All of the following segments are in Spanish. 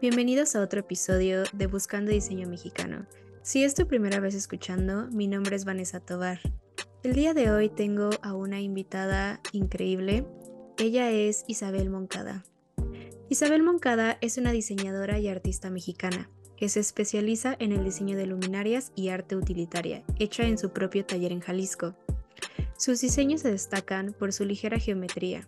Bienvenidos a otro episodio de Buscando Diseño Mexicano. Si es tu primera vez escuchando, mi nombre es Vanessa Tobar. El día de hoy tengo a una invitada increíble. Ella es Isabel Moncada. Isabel Moncada es una diseñadora y artista mexicana que se especializa en el diseño de luminarias y arte utilitaria, hecha en su propio taller en Jalisco. Sus diseños se destacan por su ligera geometría,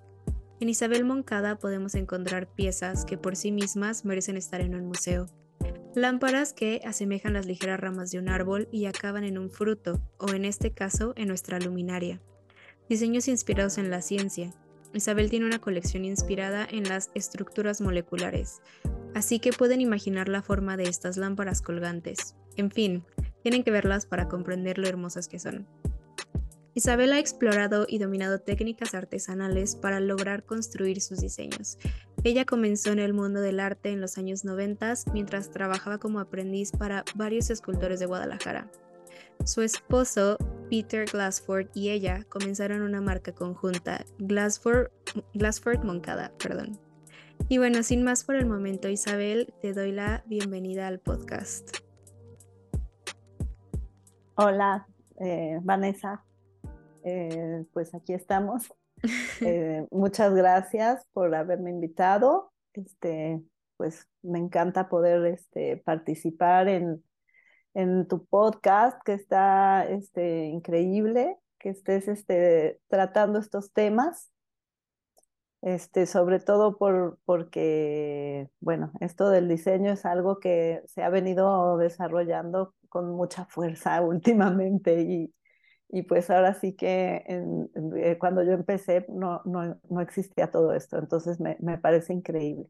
en Isabel Moncada podemos encontrar piezas que por sí mismas merecen estar en un museo. Lámparas que asemejan las ligeras ramas de un árbol y acaban en un fruto, o en este caso en nuestra luminaria. Diseños inspirados en la ciencia. Isabel tiene una colección inspirada en las estructuras moleculares, así que pueden imaginar la forma de estas lámparas colgantes. En fin, tienen que verlas para comprender lo hermosas que son. Isabel ha explorado y dominado técnicas artesanales para lograr construir sus diseños. Ella comenzó en el mundo del arte en los años 90 mientras trabajaba como aprendiz para varios escultores de Guadalajara. Su esposo, Peter Glassford, y ella comenzaron una marca conjunta, Glassford, Glassford Moncada. Perdón. Y bueno, sin más por el momento, Isabel, te doy la bienvenida al podcast. Hola, eh, Vanessa. Eh, pues aquí estamos. Eh, muchas gracias por haberme invitado. Este, pues me encanta poder este, participar en, en tu podcast, que está este, increíble, que estés este, tratando estos temas. Este, sobre todo por, porque, bueno, esto del diseño es algo que se ha venido desarrollando con mucha fuerza últimamente y, y pues ahora sí que eh, cuando yo empecé no, no, no existía todo esto, entonces me, me, parece increíble.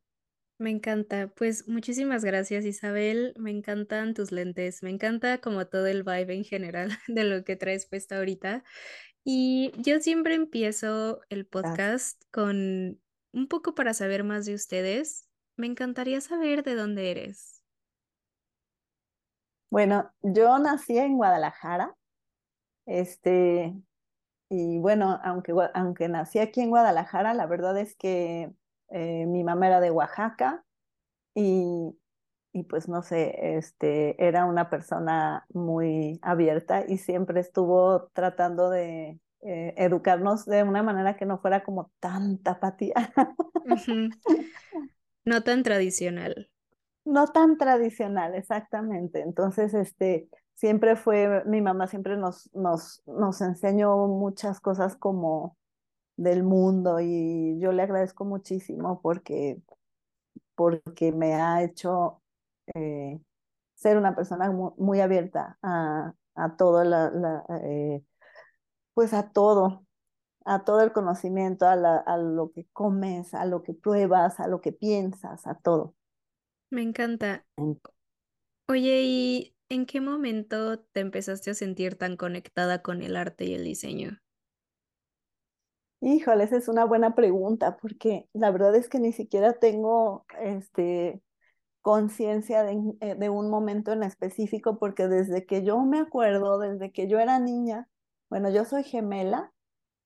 Me encanta, pues muchísimas gracias Isabel, me encantan tus lentes, me encanta como todo el vibe en general de lo que traes puesto ahorita. Y yo siempre empiezo el podcast con un poco para saber más de ustedes. Me encantaría saber de dónde eres. Bueno, yo nací en Guadalajara, este, y bueno, aunque, aunque nací aquí en Guadalajara, la verdad es que eh, mi mamá era de Oaxaca y, y pues no sé, este, era una persona muy abierta y siempre estuvo tratando de eh, educarnos de una manera que no fuera como tanta apatía. No tan tradicional. No tan tradicional, exactamente. Entonces, este, siempre fue, mi mamá siempre nos, nos, nos enseñó muchas cosas como del mundo y yo le agradezco muchísimo porque, porque me ha hecho eh, ser una persona muy, abierta a, a todo la, la eh, pues a todo, a todo el conocimiento, a, la, a lo que comes, a lo que pruebas, a lo que piensas, a todo. Me encanta. Oye, ¿y ¿En qué momento te empezaste a sentir tan conectada con el arte y el diseño? Híjole, esa es una buena pregunta, porque la verdad es que ni siquiera tengo este, conciencia de, eh, un momento en específico, porque desde que yo me acuerdo, desde que yo era niña, bueno, yo soy gemela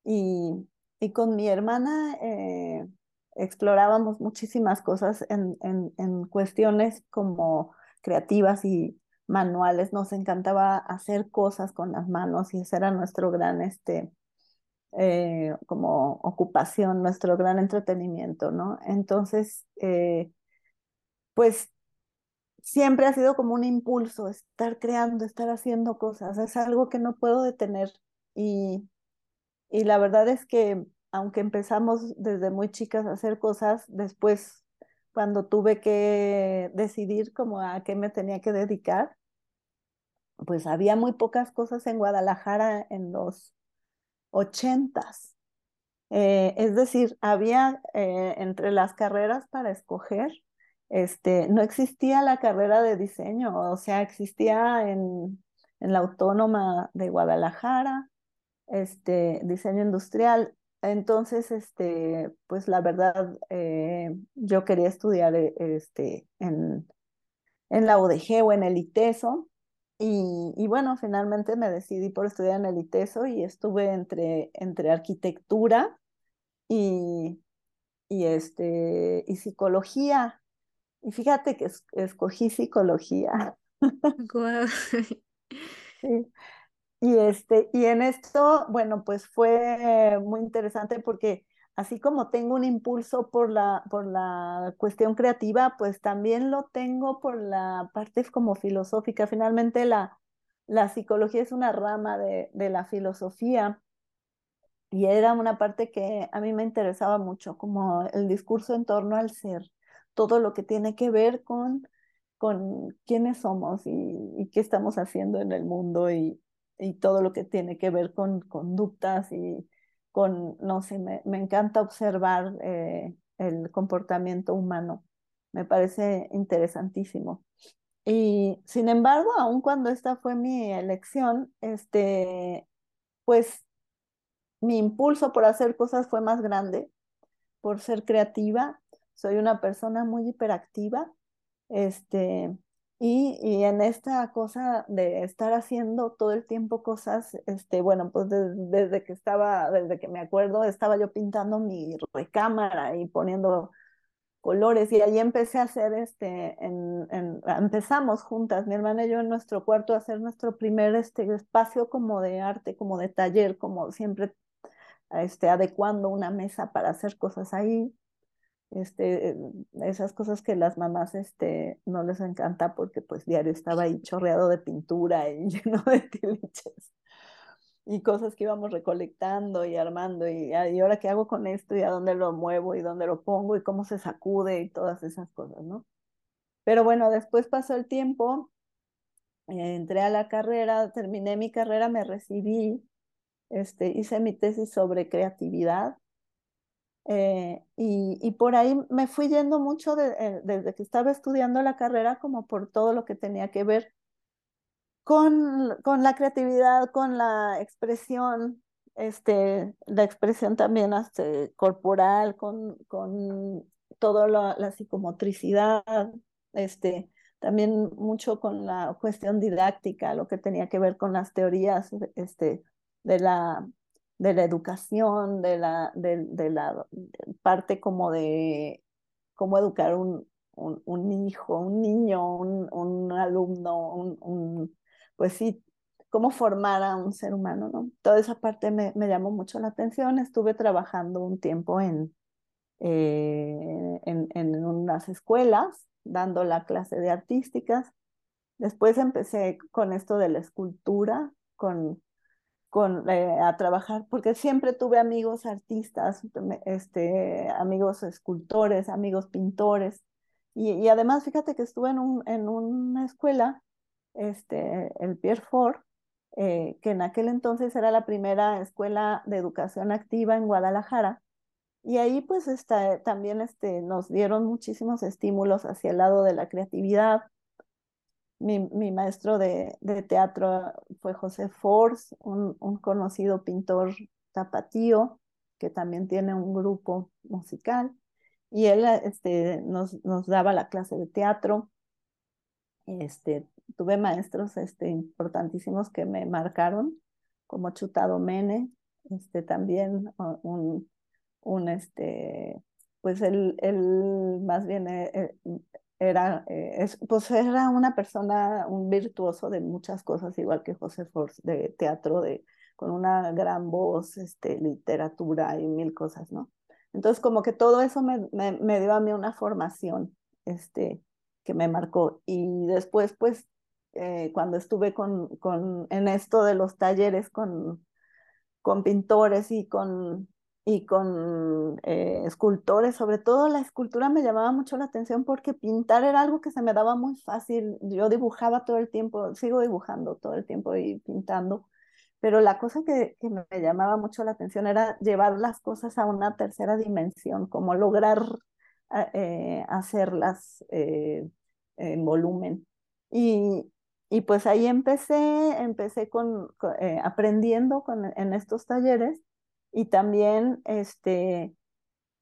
y, y con mi hermana eh, explorábamos muchísimas cosas en, en, en cuestiones como creativas y manuales, nos encantaba hacer cosas con las manos y ese era nuestro gran, este, eh, como ocupación, nuestro gran entretenimiento, ¿no? Entonces, eh, pues siempre ha sido como un impulso estar creando, estar haciendo cosas, es algo que no puedo detener y, y la verdad es que aunque empezamos desde muy chicas a hacer cosas, después cuando tuve que decidir a qué me tenía que dedicar, pues había muy pocas cosas en Guadalajara en los ochentas. Eh, es decir, había eh, entre las carreras para escoger, este, no existía la carrera de diseño, o sea, existía en, en la Autónoma de Guadalajara, este, diseño industrial, entonces, este, pues la verdad, eh, yo quería estudiar eh, este, en, en la UDG o en el ITESO. Y, y, bueno, finalmente me decidí por estudiar en el ITESO y estuve entre, entre arquitectura y, y, este, y psicología. Y fíjate que escogí psicología. Sí. Y, este, y en esto, bueno, pues fue muy interesante porque así como tengo un impulso por la, por la cuestión creativa, pues también lo tengo por la parte como filosófica. Finalmente la, la psicología es una rama de, de la filosofía y era una parte que a mí me interesaba mucho, como el discurso en torno al ser, todo lo que tiene que ver con, con quiénes somos y, qué estamos haciendo en el mundo y, y, todo lo que tiene que ver con conductas y con, no sé, me, me encanta observar eh, el comportamiento humano, me parece interesantísimo. Y sin embargo, aun cuando esta fue mi elección, este, pues mi impulso por hacer cosas fue más grande, por ser creativa. Soy una persona muy hiperactiva, este, y, y, en esta cosa de estar haciendo todo el tiempo cosas, este, bueno, pues desde que estaba, desde que me acuerdo, estaba yo pintando mi recámara y poniendo colores y ahí empecé a hacer este, en, en, empezamos juntas, mi hermana y yo en nuestro cuarto a hacer nuestro primer este, espacio como de arte, como de taller, como siempre este, adecuando una mesa para hacer cosas ahí. Este, esas cosas que las mamás este, no les encanta porque pues diario estaba ahí chorreado de pintura y lleno de tiliches y cosas que íbamos recolectando y armando y, ah, y ahora qué hago con esto y a dónde lo muevo y dónde lo pongo y cómo se sacude y todas esas cosas, ¿no? Pero bueno, después pasó el tiempo, eh, entré a la carrera, terminé mi carrera, me recibí este, hice mi tesis sobre creatividad eh, y, y, por ahí me fui yendo mucho eh, desde que estaba estudiando la carrera como por todo lo que tenía que ver con, con la creatividad, con la expresión, este, la expresión también este, corporal, con, con toda la, la, psicomotricidad, este, también mucho con la cuestión didáctica, lo que tenía que ver con las teorías este, de la, de la educación, de la, de, la parte como de cómo educar un, un, hijo, un niño, un, un alumno, un, pues sí, cómo formar a un ser humano, ¿no? Toda esa parte me, me llamó mucho la atención. Estuve trabajando un tiempo en, eh, en, en, unas escuelas, dando la clase de artísticas. Después empecé con esto de la escultura, con eh, a trabajar, porque siempre tuve amigos artistas, este, amigos escultores, amigos pintores, y, además fíjate que estuve en, un, en una escuela, este, el Pierre Fort, eh, que en aquel entonces era la primera escuela de educación activa en Guadalajara, y ahí pues está, también este, nos dieron muchísimos estímulos hacia el lado de la creatividad, mi, mi maestro de, de, teatro fue José Force, un, un, conocido pintor tapatío que también tiene un grupo musical. Y él este, nos, nos daba la clase de teatro. Este, tuve maestros este, importantísimos que me marcaron, como Chutado Mene, este, también un, un este, pues él, él más bien eh, eh, era, eh, pues era una persona, un virtuoso de muchas cosas, igual que José Force, de teatro, de, con una gran voz, este, literatura y mil cosas, ¿no? Entonces, como que todo eso me, me, me dio a mí una formación este, que me marcó. Y después, pues, eh, cuando estuve con, con, en esto de los talleres con, con pintores y con y con eh, escultores, sobre todo la escultura me llamaba mucho la atención porque pintar era algo que se me daba muy fácil. Yo dibujaba todo el tiempo, sigo dibujando todo el tiempo y pintando, pero la cosa que, que me llamaba mucho la atención era llevar las cosas a una tercera dimensión, como lograr eh, hacerlas eh, en volumen. Y, y pues ahí empecé, empecé con, aprendiendo con, en estos talleres y también, este,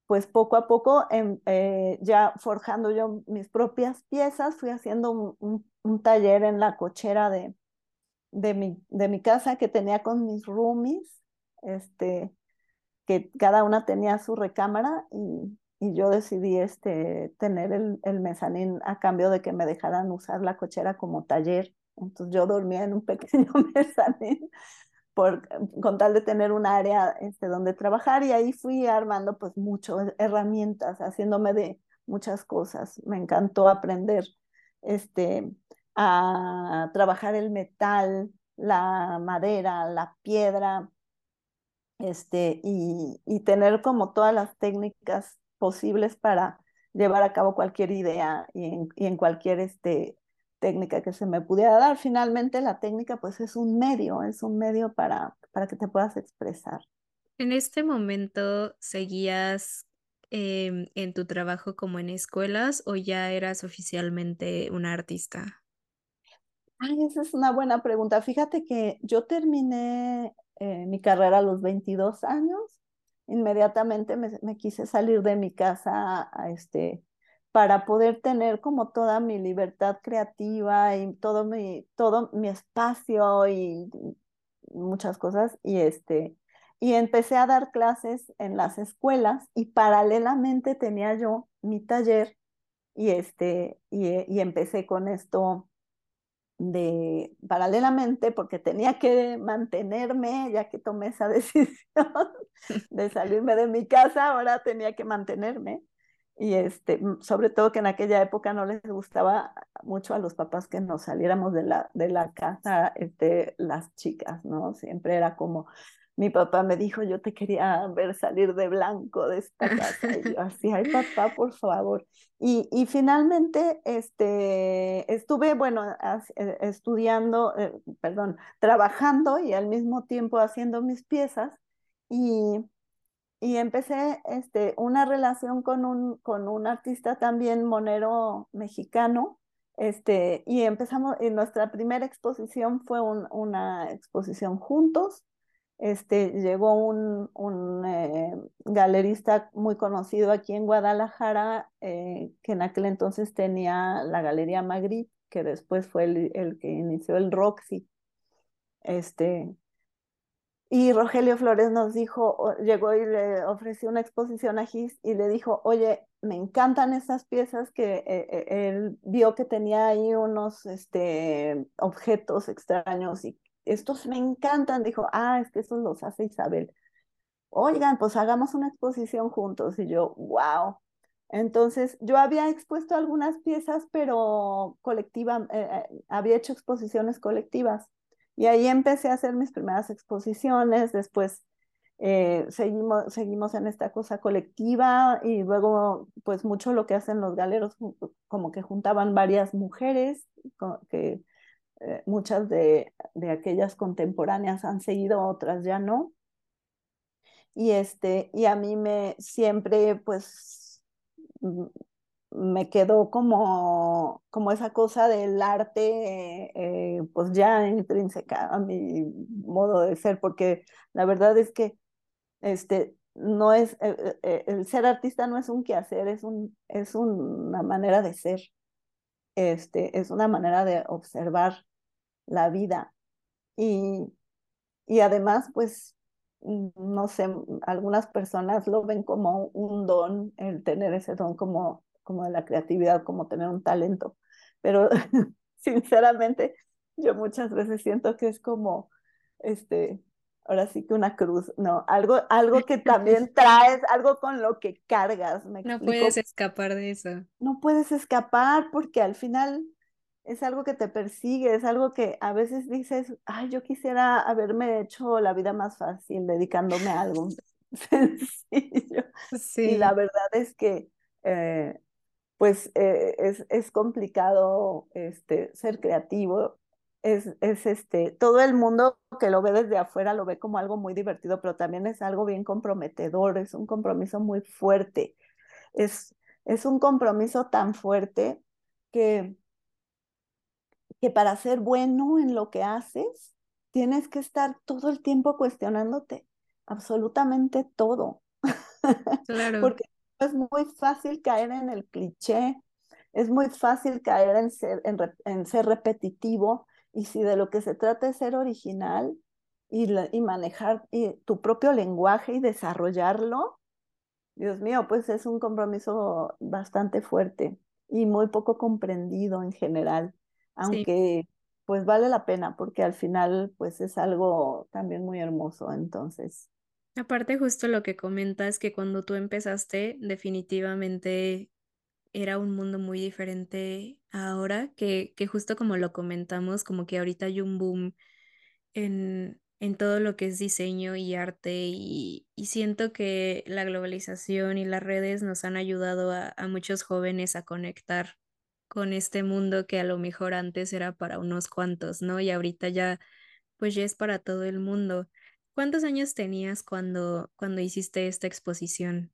pues poco a poco, em, eh, ya forjando yo mis propias piezas, fui haciendo un, taller en la cochera de, de, mi, de mi casa que tenía con mis roomies, este, que cada una tenía su recámara y, y yo decidí este, tener el, el mezanín a cambio de que me dejaran usar la cochera como taller. Entonces yo dormía en un pequeño mezanín por, con tal de tener un área este, donde trabajar y ahí fui armando pues muchas herramientas, haciéndome de muchas cosas. Me encantó aprender este, a trabajar el metal, la madera, la piedra, este, y, y tener como todas las técnicas posibles para llevar a cabo cualquier idea y en, y en cualquier este, técnica que se me pudiera dar. Finalmente la técnica pues es un medio, es un medio para, para que te puedas expresar. En este momento seguías em, en tu trabajo como en escuelas o ya eras oficialmente una artista? Ay, esa es una buena pregunta. Fíjate que yo terminé eh, mi carrera a los 22 años. Inmediatamente me, me quise salir de mi casa a este, para poder tener como toda mi libertad creativa y todo mi, todo mi espacio y muchas cosas. Y, este, y empecé a dar clases en las escuelas y paralelamente tenía yo mi taller y, este, y, y empecé con esto de paralelamente porque tenía que mantenerme, ya que tomé esa decisión de salirme de mi casa, ahora tenía que mantenerme. Y este, sobre todo que en aquella época no les gustaba mucho a los papás que nos saliéramos de la, de la casa, este, las chicas, ¿no? Siempre era como, mi papá me dijo, yo te quería ver salir de blanco de esta casa. Y yo así, ay papá, por favor. Y, y finalmente este, estuve, bueno, eh, estudiando, eh, perdón, trabajando y al mismo tiempo haciendo mis piezas. Y, y empecé este, una relación con un, con un artista también monero mexicano. Este, y empezamos, y nuestra primera exposición fue un, una exposición juntos este, llegó un, un eh, galerista muy conocido aquí en Guadalajara, eh, que en aquel entonces tenía la Galería Magritte, que después fue el, el, que inició el Roxy. Este, y Rogelio Flores nos dijo, llegó y le ofreció una exposición a Gis y le dijo, oye, me encantan esas piezas que eh, él vio que tenía ahí unos este, objetos extraños y estos me encantan. Dijo, ah, es que esos los hace Isabel. Oigan, pues hagamos una exposición juntos. Y yo, wow. Entonces, yo había expuesto algunas piezas, pero colectiva, eh, eh, había hecho exposiciones colectivas. Y ahí empecé a hacer mis primeras exposiciones. Después eh, seguimos, seguimos en esta cosa colectiva y luego, pues mucho lo que hacen los galeros, como que juntaban varias mujeres que eh, muchas de, de, aquellas contemporáneas han seguido, otras ya no. Y, este, y a mí me siempre, pues, me quedó como, como esa cosa del arte, eh, pues ya intrínseca a mi modo de ser, porque la verdad es que este, no es, eh, el ser artista no es un quehacer, es, un, es una manera de ser, este, es una manera de observar la vida. Y, y además, pues, no sé, algunas personas lo ven como un don, el tener ese don como, como de la creatividad, como tener un talento. Pero sinceramente, yo muchas veces siento que es como, este, ahora sí que una cruz, no, algo, algo que también traes, algo con lo que cargas. no puedes escapar de eso. No puedes escapar porque al final es algo que te persigue, es algo que a veces dices, ay, yo quisiera haberme hecho la vida más fácil dedicándome a algo sencillo. Y la verdad es que, eh, pues, eh, es, es, complicado este, ser creativo. Es, es este, todo el mundo que lo ve desde afuera lo ve como algo muy divertido, pero también es algo bien comprometedor, es un compromiso muy fuerte. Es, es un compromiso tan fuerte que que para ser bueno en lo que haces, tienes que estar todo el tiempo cuestionándote absolutamente todo. Claro. Porque es muy fácil caer en el cliché, es muy fácil caer en ser, en, ser repetitivo y si de lo que se trata es ser original y, y manejar tu propio lenguaje y desarrollarlo, Dios mío, pues es un compromiso bastante fuerte y muy poco comprendido en general, Sí. aunque pues vale la pena porque al final pues es algo también muy hermoso, entonces. Aparte, justo lo que comentas, que cuando tú empezaste, definitivamente era un mundo muy diferente ahora, que que justo como lo comentamos, como que ahorita hay un boom en en todo lo que es diseño y arte, y y siento que la globalización y las redes nos han ayudado a a muchos jóvenes a conectar con este mundo que a lo mejor antes era para unos cuantos, ¿no? Y ahorita ya, pues, ya es para todo el mundo. ¿Cuántos años tenías cuando cuando hiciste esta exposición?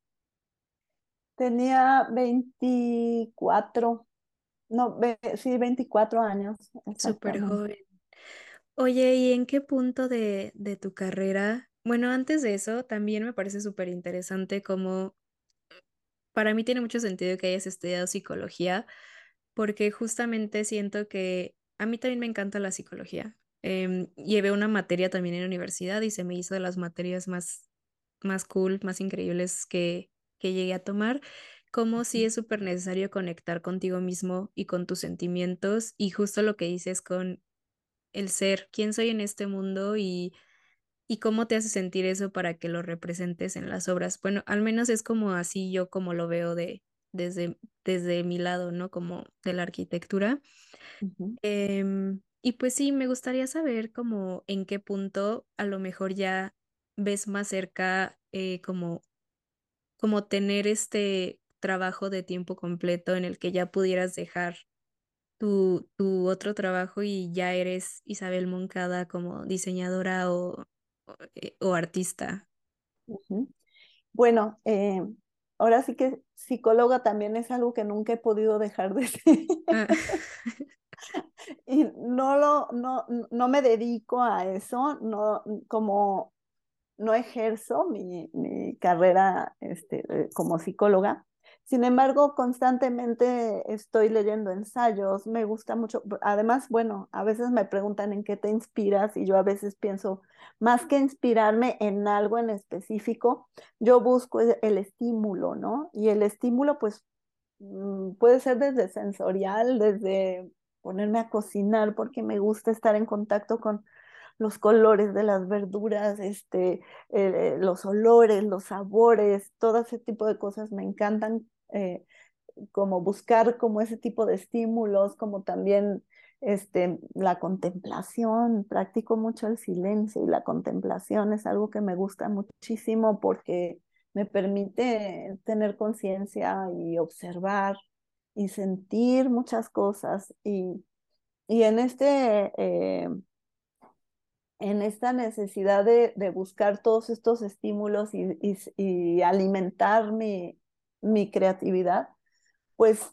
Tenía 24, no, ve- sí, 24 años, Súper joven. Oye, ¿y en qué punto de de tu carrera? Bueno, antes de eso, también me parece súper interesante cómo para mí tiene mucho sentido que hayas estudiado psicología, porque justamente siento que a mí también me encanta la psicología. Em, llevé una materia también en la universidad y se me hizo de las materias más más cool, más increíbles que que llegué a tomar, como sí es súper necesario conectar contigo mismo y con tus sentimientos, y justo lo que dices con el ser, quién soy en este mundo y y cómo te hace sentir eso para que lo representes en las obras. Bueno, al menos es como así yo como lo veo de desde desde mi lado, ¿no? Como de la arquitectura. Y pues sí, me gustaría saber como en qué punto a lo mejor ya ves más cerca, eh, como como tener este trabajo de tiempo completo en el que ya pudieras dejar tu tu otro trabajo y ya eres Isabel Moncada como diseñadora o o, eh, o artista. Bueno, eh, ahora sí que psicóloga también es algo que nunca he podido dejar de ser. Ah, Y no lo, no, no me dedico a eso, no, como no ejerzo mi, mi carrera este, eh, como psicóloga. Sin embargo, constantemente estoy leyendo ensayos, me gusta mucho. Además, bueno, a veces me preguntan en qué te inspiras y yo a veces pienso, más que inspirarme en algo en específico, yo busco el, el estímulo, ¿no? Y el estímulo, pues, mm, puede ser desde sensorial, desde ponerme a cocinar, porque me gusta estar en contacto con los colores de las verduras, este, eh, los olores, los sabores, todo ese tipo de cosas me encantan, eh, como buscar como ese tipo de estímulos, como también este, la contemplación, practico mucho el silencio y la contemplación es algo que me gusta muchísimo porque me permite tener conciencia y observar y sentir muchas cosas y, y en este... Eh, en esta necesidad de, de buscar todos estos estímulos y, y, y alimentar mi, creatividad, pues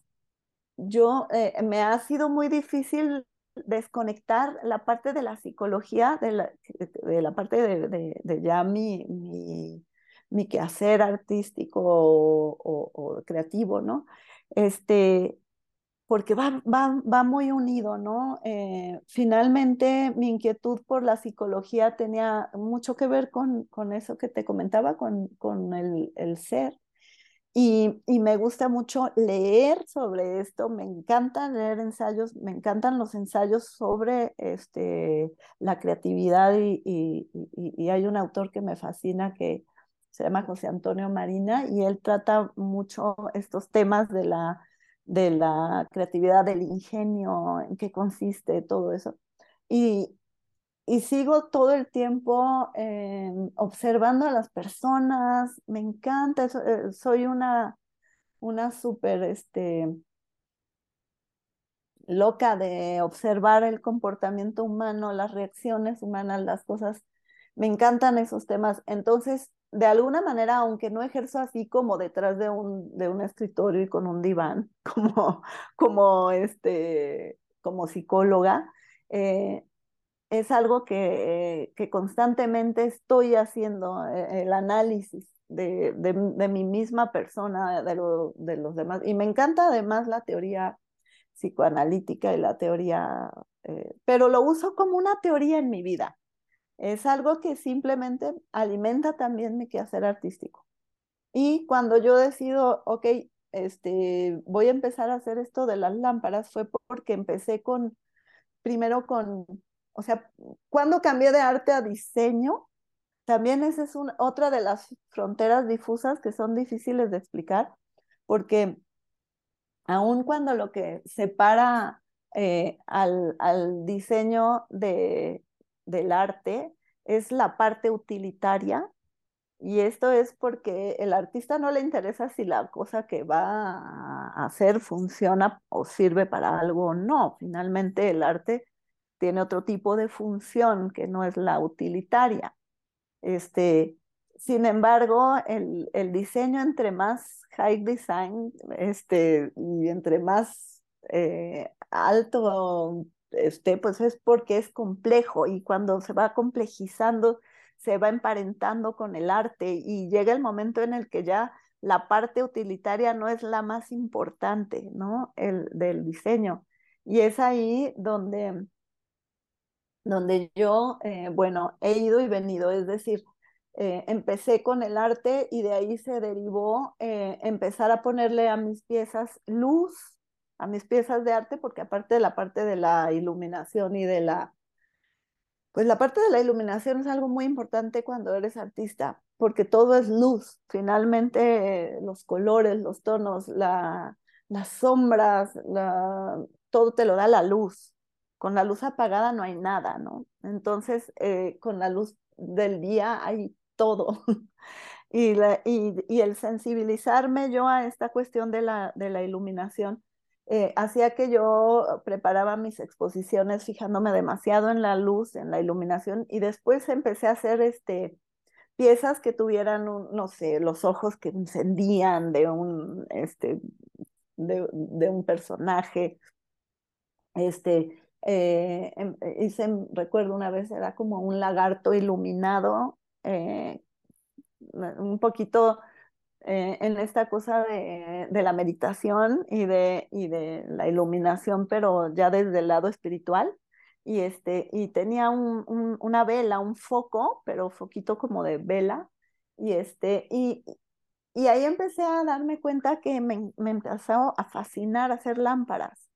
yo eh, me ha sido muy difícil desconectar la parte de la psicología, de la, de la parte de, de, de ya mi, mi, mi, quehacer artístico o, o, o creativo, ¿no? Este, porque va, va, va muy unido, ¿no? Eh, finalmente, mi inquietud por la psicología tenía mucho que ver con, con eso que te comentaba, con, con el, el ser. Y, y, me gusta mucho leer sobre esto, me encanta leer ensayos, me encantan los ensayos sobre este, la creatividad y, y, y, hay un autor que me fascina que se llama José Antonio Marina y él trata mucho estos temas de la de la creatividad, del ingenio, en qué consiste todo eso. Y, y sigo todo el tiempo eh, observando a las personas, me encanta, eso, eh, soy una, una súper este, loca de observar el comportamiento humano, las reacciones humanas, las cosas, me encantan esos temas. Entonces, de alguna manera, aunque no ejerzo así como detrás de un, de un escritorio y con un diván, como, como, este, como psicóloga, eh, es algo que, que, constantemente estoy haciendo, eh, el análisis de, de, mi misma persona, de, lo, de los demás. Y me encanta además la teoría psicoanalítica y la teoría, eh, pero lo uso como una teoría en mi vida. Es algo que simplemente alimenta también mi quehacer artístico. Y cuando yo decido, ok, este, voy a empezar a hacer esto de las lámparas, fue porque empecé con, primero con, o sea, cuando cambié de arte a diseño, también esa es una, otra de las fronteras difusas que son difíciles de explicar, porque aun cuando lo que separa eh, al, al, diseño de, del arte es la parte utilitaria, y esto es porque el artista no le interesa si la cosa que va a hacer funciona o sirve para algo o no. Finalmente el arte tiene otro tipo de función que no es la utilitaria. Este, sin embargo, el, el diseño entre más high design este, y entre más eh, alto esté, pues es porque es complejo y cuando se va complejizando se va emparentando con el arte y llega el momento en el que ya la parte utilitaria no es la más importante, ¿no? El del diseño. Y es ahí donde, donde yo, eh, bueno, he ido y venido, es decir, eh, empecé con el arte y de ahí se derivó eh, empezar a ponerle a mis piezas luz, a mis piezas de arte, porque aparte de la parte de la iluminación y de la pues la parte de la iluminación es algo muy importante cuando eres artista, porque todo es luz. Finalmente, los colores, los tonos, la, las sombras, la, todo te lo da la luz. Con la luz apagada no hay nada, ¿no? Entonces, eh, con la luz del día hay todo. y, la, y, y, el sensibilizarme yo a esta cuestión de la, de la iluminación eh, hacía que yo preparaba mis exposiciones fijándome demasiado en la luz, en la iluminación, y después empecé a hacer este, piezas que tuvieran, un, no sé, los ojos que encendían de un, este, de, de un personaje. Este, eh, em, hice, recuerdo una vez, era como un lagarto iluminado, eh, un poquito eh, en esta cosa de, de, la meditación y de, y de la iluminación, pero ya desde el lado espiritual. Y, este, y tenía un, un, una vela, un foco, pero foquito como de vela. Y, este, y, y ahí empecé a darme cuenta que me, me empezó a fascinar hacer lámparas.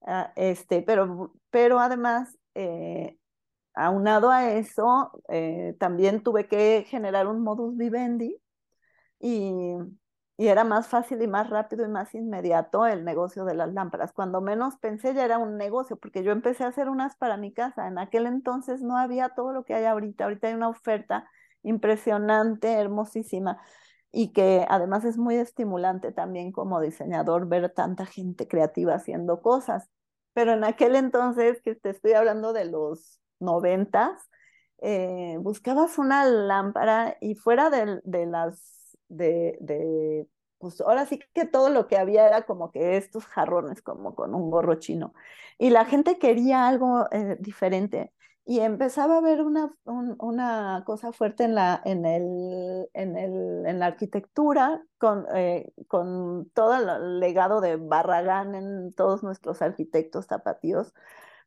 Uh, este, pero, pero además, eh, aunado a eso, eh, también tuve que generar un modus vivendi y, y, era más fácil y más rápido y más inmediato el negocio de las lámparas. Cuando menos pensé ya era un negocio, porque yo empecé a hacer unas para mi casa. En aquel entonces no había todo lo que hay ahorita. Ahorita hay una oferta impresionante, hermosísima y que además es muy estimulante también como diseñador ver tanta gente creativa haciendo cosas. Pero en aquel entonces, que te estoy hablando de los noventas, eh, buscabas una lámpara y fuera de, de las de, de, pues ahora sí que todo lo que había era como que estos jarrones, como con un gorro chino. Y la gente quería algo eh, diferente. Y empezaba a ver una, un, una cosa fuerte en la, en el, en el, en la arquitectura, con, eh, con todo el legado de Barragán en todos nuestros arquitectos tapatíos,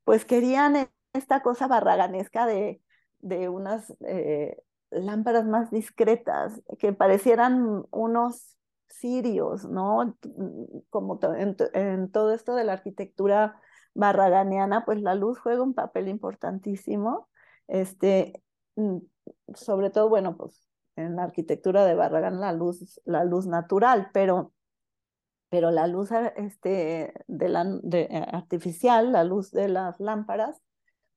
pues querían esta cosa barraganesca de, de unas eh, lámparas más discretas, que parecieran unos cirios, ¿no? Como en, en, todo esto de la arquitectura barraganiana, pues la luz juega un papel importantísimo, este, mm, sobre todo, bueno, pues en la arquitectura de Barragán la luz, la luz natural, pero, pero la luz este, de la, eh, artificial, la luz de las lámparas,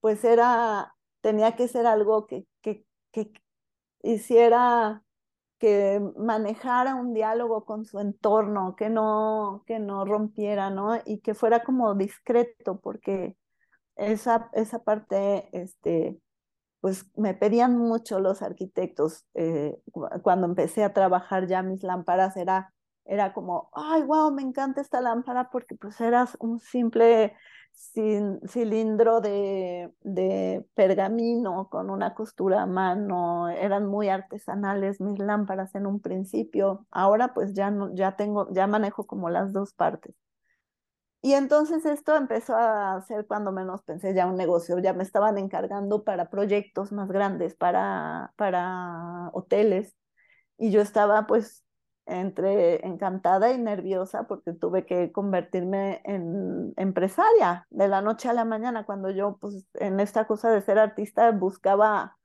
pues era, tenía que ser algo que, que, que hiciera que manejara un diálogo con su entorno, que no, que no rompiera, ¿no? Y que fuera como discreto, porque esa, esa parte, este, pues me pedían mucho los arquitectos. Eh, cuando empecé a trabajar ya mis lámparas era, era como, ay, wow, me encanta esta lámpara porque pues era un simple cilindro de, de, pergamino con una costura a mano, eran muy artesanales mis lámparas en un principio, ahora pues ya, no, ya tengo, ya manejo como las dos partes. Y entonces esto empezó a ser cuando menos pensé ya un negocio, ya me estaban encargando para proyectos más grandes, para, para hoteles, y yo estaba pues entre encantada y nerviosa porque tuve que convertirme en empresaria de la noche a la mañana, cuando yo pues en esta cosa de ser artista buscaba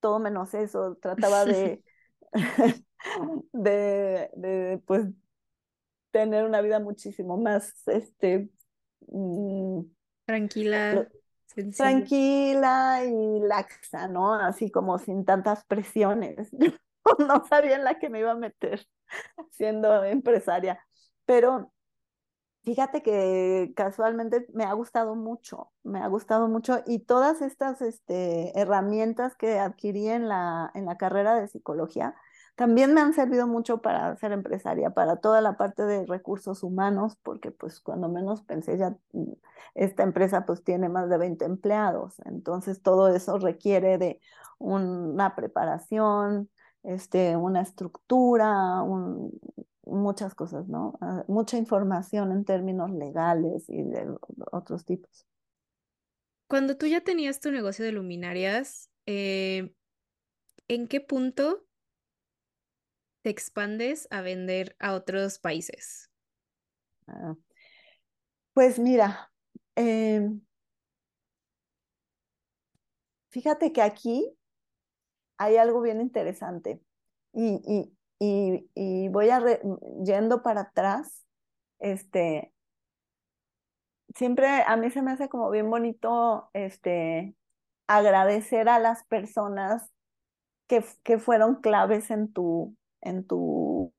todo menos eso, trataba de, de, de, pues tener una vida muchísimo más este mm, tranquila tranquila y laxa, ¿no? Así como sin tantas presiones. no sabía en la que me iba a meter siendo empresaria, pero fíjate que casualmente me ha gustado mucho, me ha gustado mucho y todas estas este, herramientas que adquirí en la, en la carrera de psicología también me han servido mucho para ser empresaria, para toda la parte de recursos humanos, porque pues cuando menos pensé ya mm, esta empresa pues tiene más de 20 empleados, entonces todo eso requiere de una preparación, este, una estructura, muchas cosas, ¿no? Ah, mucha información en términos legales y de otros tipos. Cuando tú ya tenías tu negocio de luminarias, eh, ¿en qué punto te expandes a vender a otros países? Ah, pues mira, em, fíjate que aquí hay algo bien interesante y, voy a yendo para atrás, este, siempre a mí se me hace como bien bonito, este, agradecer a las personas que, que fueron claves en tu, en tu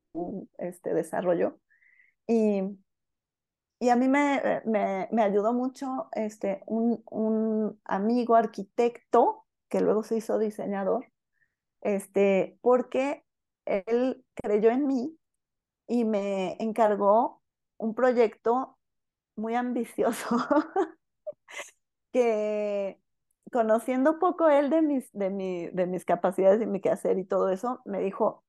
este, desarrollo. Y, y a mí me, me, me, ayudó mucho este, un, un, amigo arquitecto que luego se hizo diseñador, este, porque él creyó en mí y me encargó un proyecto muy ambicioso que conociendo poco él de mis, de, mi, de mis capacidades y mi quehacer y todo eso, me dijo,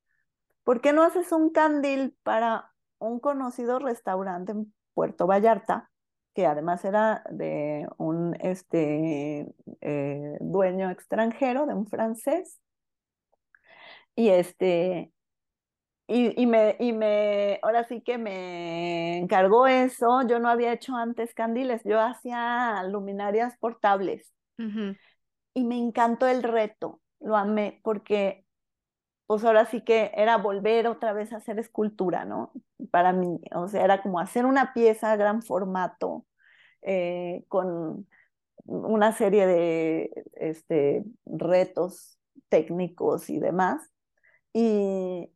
¿por qué no haces un candil para un conocido restaurante en Puerto Vallarta, que además era de un este, eh, dueño extranjero, de un francés? Y este, y, y, me, y me, ahora sí que me encargó eso. Yo no había hecho antes candiles, yo hacía luminarias portables. Y me encantó el reto, lo amé, porque pues ahora sí que era volver otra vez a hacer escultura, ¿no? Para mí, o sea, era como hacer una pieza a gran formato, eh, con una serie de este, retos técnicos y demás. Y,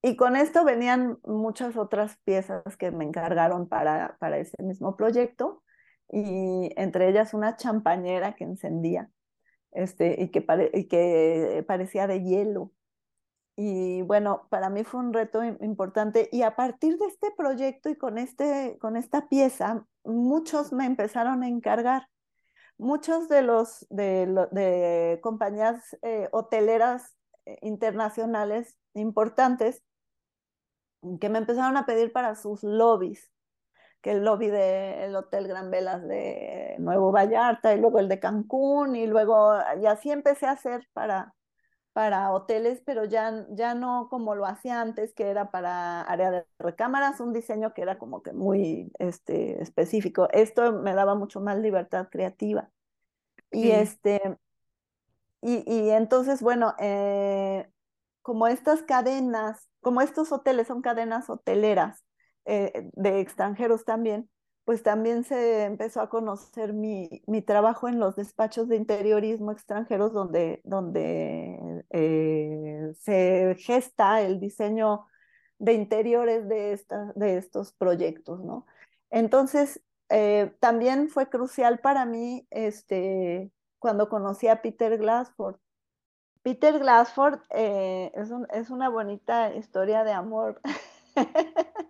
y con esto venían muchas otras piezas que me encargaron para, para ese mismo proyecto, y entre ellas una champañera que encendía este, y, que y que parecía de hielo. Y bueno, para mí fue un reto importante. Y a partir de este proyecto y con, este, con esta pieza, muchos me empezaron a encargar. Muchos de los de, de compañías eh, hoteleras internacionales importantes que me empezaron a pedir para sus lobbies que el lobby del Hotel Gran Velas de Nuevo Vallarta y luego el de Cancún y luego y así empecé a hacer para, para hoteles, pero ya, ya no como lo hacía antes, que era para área de recámaras, un diseño que era como que muy este, específico. Esto me daba mucho más libertad creativa. Y este, y, y entonces, bueno, eh, como estas cadenas, como estos hoteles son cadenas hoteleras, eh, de extranjeros también, pues también se empezó a conocer mi, mi, trabajo en los despachos de interiorismo extranjeros donde, donde eh, se gesta el diseño de interiores de, de estos proyectos, ¿no? Entonces, también fue crucial para mí este, cuando conocí a Peter Glassford. Peter Glassford es, un, es una bonita historia de amor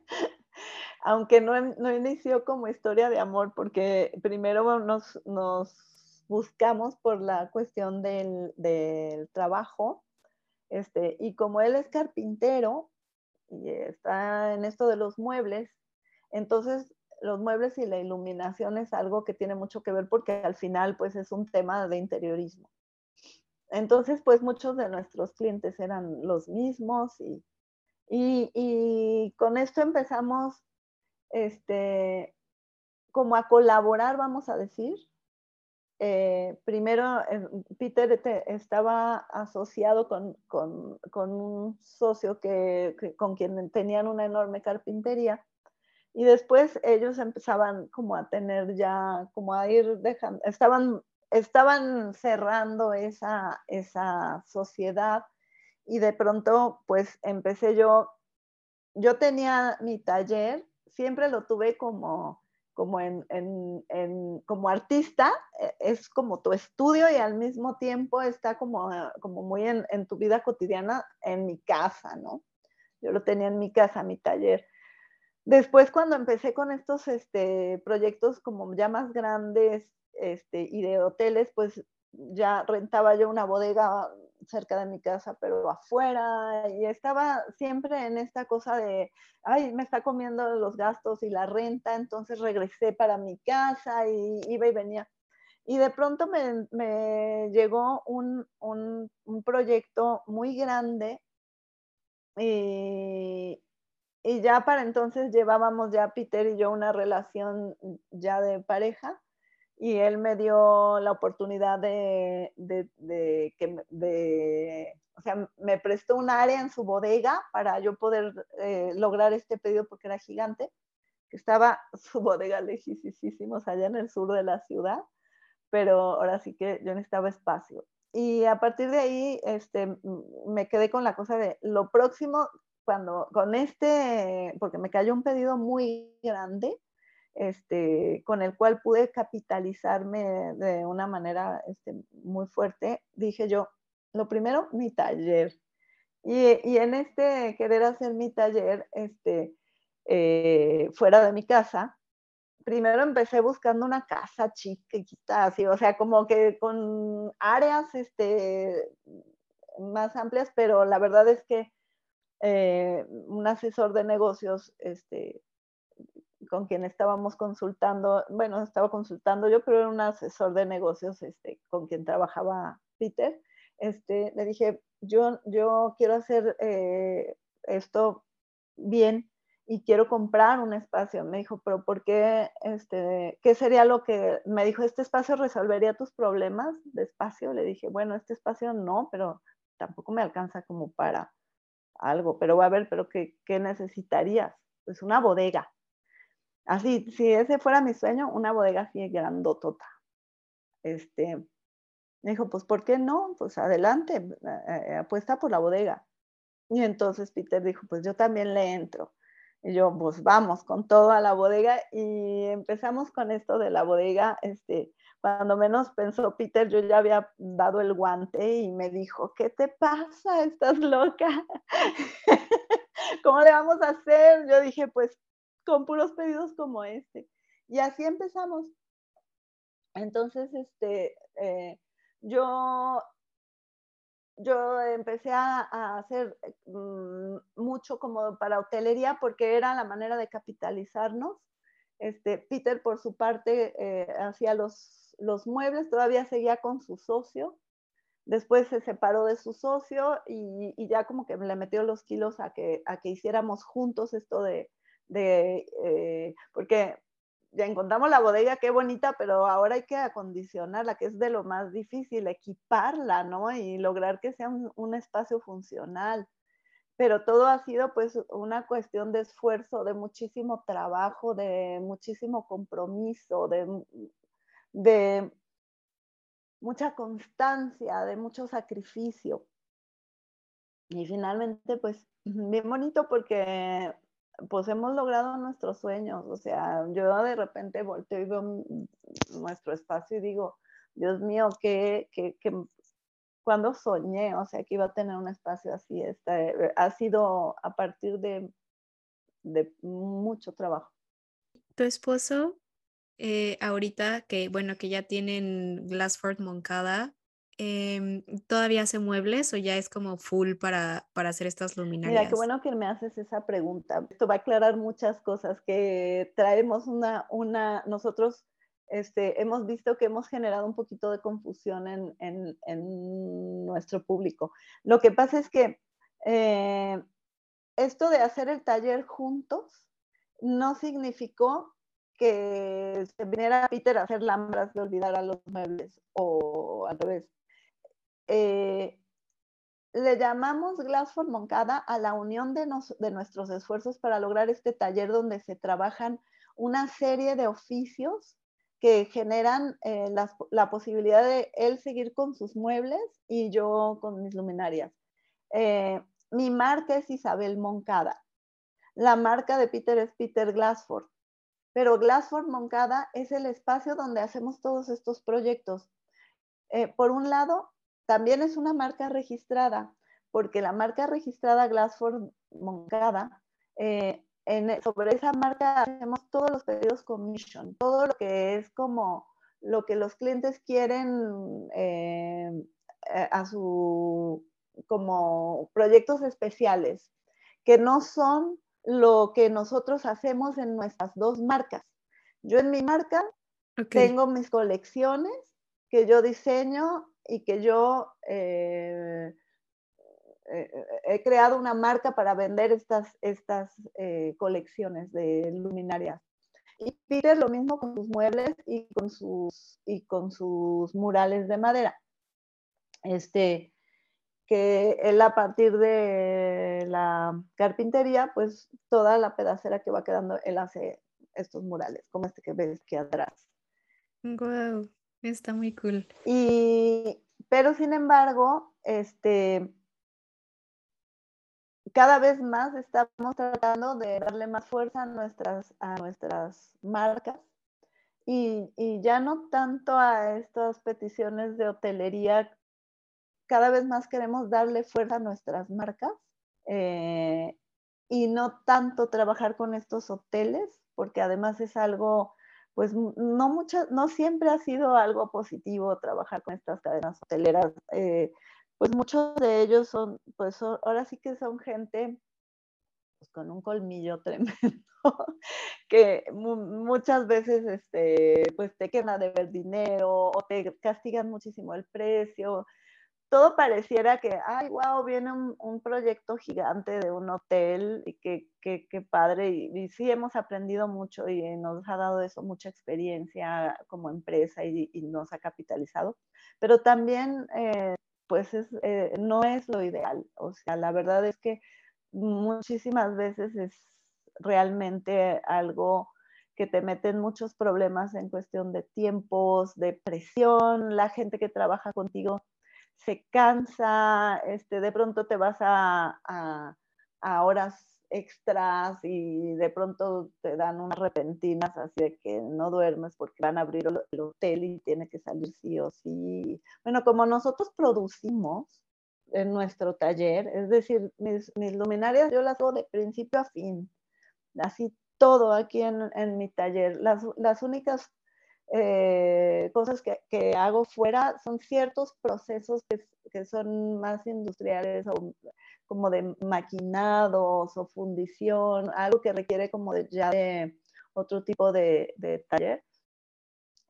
aunque no, inició como historia de amor, porque primero nos, nos buscamos por la cuestión del, del, trabajo, este, y como él es carpintero y está en esto de los muebles, entonces los muebles y la iluminación es algo que tiene mucho que ver porque al final pues es un tema de interiorismo. Entonces pues muchos de nuestros clientes eran los mismos y Y, con esto empezamos este, como a colaborar, vamos a decir. Eh, primero, eh, Peter estaba asociado con, un socio que, con quien tenían una enorme carpintería. Y después ellos empezaban como a tener ya, como a ir dejando, estaban, estaban cerrando esa, esa sociedad y de pronto pues empecé yo, yo tenía mi taller, siempre lo tuve como, como, en, como artista, e, es como tu estudio y al mismo tiempo está como, como muy en, tu vida cotidiana en mi casa, ¿no? Yo lo tenía en mi casa, mi taller. Después cuando empecé con estos este, proyectos como ya más grandes este, y de hoteles, pues ya rentaba yo una bodega cerca de mi casa, pero afuera, y estaba siempre en esta cosa de, ay, me está comiendo los gastos y la renta, entonces regresé para mi casa y iba y venía. Y de pronto me, llegó un, proyecto muy grande y, y ya para entonces llevábamos ya Peter y yo una relación ya de pareja y él me dio la oportunidad de, de, que, de, o sea, me prestó un área en su bodega para yo poder eh, lograr este pedido porque era gigante, que estaba su bodega lejísimos allá en el sur de la ciudad, pero ahora sí que yo necesitaba espacio. Y a partir de ahí este, me quedé con la cosa de lo próximo, cuando con este, porque me cayó un pedido muy grande, este, con el cual pude capitalizarme de una manera este, muy fuerte, dije yo, lo primero, mi taller. Y, en este querer hacer mi taller este, eh, fuera de mi casa, primero empecé buscando una casa chiquita, así, o sea, como que con áreas este, más amplias, pero la verdad es que eh, un asesor de negocios este, con quien estábamos consultando, bueno, estaba consultando yo, pero era un asesor de negocios este, con quien trabajaba Peter, este, le dije, yo, yo quiero hacer eh, esto bien y quiero comprar un espacio. Me dijo, pero ¿por qué? Este, ¿Qué sería lo que me dijo? ¿Este espacio resolvería tus problemas de espacio? Le dije, bueno, este espacio no, pero tampoco me alcanza como para algo, pero va a ver, pero ¿qué, qué necesitarías? Pues una bodega. Así, si ese fuera mi sueño, una bodega así grandotota. Este, me dijo, pues, ¿por qué no? Pues adelante, eh, eh, apuesta por la bodega. Y entonces Peter dijo, pues yo también le entro. Y yo, pues vamos con todo a la bodega y empezamos con esto de la bodega. Este, cuando menos pensó Peter, yo ya había dado el guante y me dijo, ¿qué te pasa? ¿Estás loca? ¿Cómo le vamos a hacer? Yo dije, pues con puros pedidos como este. Y así empezamos. Entonces, este, eh, yo, yo empecé a, hacer mm, mucho como para hotelería porque era la manera de capitalizarnos. Este, Peter, por su parte, eh, hacía los, los muebles, todavía seguía con su socio. Después se separó de su socio y, ya como que le metió los kilos a que, a que hiciéramos juntos esto de, de, eh, porque ya encontramos la bodega, qué bonita, pero ahora hay que acondicionarla, que es de lo más difícil, equiparla, ¿no? Y lograr que sea un, espacio funcional. Pero todo ha sido pues una cuestión de esfuerzo, de muchísimo trabajo, de muchísimo compromiso, de, de mucha constancia, de mucho sacrificio. Y finalmente, pues, bien bonito porque pues hemos logrado nuestros sueños. O sea, yo de repente volteo y veo nuestro espacio y digo, Dios mío, que, cuando soñé, o sea, que iba a tener un espacio así, este, ha sido a partir de, de mucho trabajo. Tu esposo, eh, ahorita que, bueno, que ya tienen Glassford Moncada, Em, ¿todavía hace muebles o ya es como full para, para hacer estas luminarias? Mira, qué bueno que me haces esa pregunta. Esto va a aclarar muchas cosas que traemos una, una, nosotros este, hemos visto que hemos generado un poquito de confusión en, en, en nuestro público. Lo que pasa es que eh, esto de hacer el taller juntos no significó que se viniera Peter a hacer lámparas de olvidar a los muebles o al revés. Eh, le llamamos Glassford Moncada a la unión de, nuestros esfuerzos para lograr este taller donde se trabajan una serie de oficios que generan eh, la, posibilidad de él seguir con sus muebles y yo con mis luminarias. Eh, mi marca es Isabel Moncada. La marca de Peter es Peter Glassford pero Glassford Moncada es el espacio donde hacemos todos estos proyectos. Eh, por un lado, también es una marca registrada, porque la marca registrada Glassford Moncada, eh, sobre esa marca hacemos todos los pedidos commission, todo lo que es como lo que los clientes quieren eh, a su, como proyectos especiales, que no son lo que nosotros hacemos en nuestras dos marcas. Yo en mi marca tengo mis colecciones que yo diseño y que yo eh, eh, he creado una marca para vender estas, estas eh, colecciones de luminarias. Y Peter lo mismo con sus muebles y con sus, y con sus murales de madera. Este, que él a partir de la carpintería, pues toda la pedacera que va quedando, él hace estos murales, como este que ves aquí atrás. Wow, está muy cool. Y, pero sin embargo, este, cada vez más estamos tratando de darle más fuerza a nuestras, a nuestras marcas y, y ya no tanto a estas peticiones de hotelería cada vez más queremos darle fuerza a nuestras marcas eh, y no tanto trabajar con estos hoteles, porque además es algo, pues no, mucha, no siempre ha sido algo positivo trabajar con estas cadenas hoteleras. Eh, pues muchos de ellos son, pues ahora sí que son gente pues, con un colmillo tremendo, que muchas veces este, pues te quedan de ver dinero o te castigan muchísimo el precio todo pareciera que, ay, wow, viene un, proyecto gigante de un hotel y qué, qué, padre. Y, sí, hemos aprendido mucho y nos ha dado eso mucha experiencia como empresa y, nos ha capitalizado. Pero también, eh, pues, es, eh, no es lo ideal. O sea, la verdad es que muchísimas veces es realmente algo que te meten muchos problemas en cuestión de tiempos, de presión, la gente que trabaja contigo se cansa, este, de pronto te vas a, a, horas extras y de pronto te dan unas repentinas así de que no duermes porque van a abrir el hotel y tiene que salir sí o sí. Bueno, como nosotros producimos en nuestro taller, es decir, mis, mis luminarias yo las hago de principio a fin, así todo aquí en, en mi taller. Las, las únicas eh, cosas que, que, hago fuera son ciertos procesos que, que, son más industriales o como de maquinados o fundición, algo que requiere como de, ya de otro tipo de, de taller.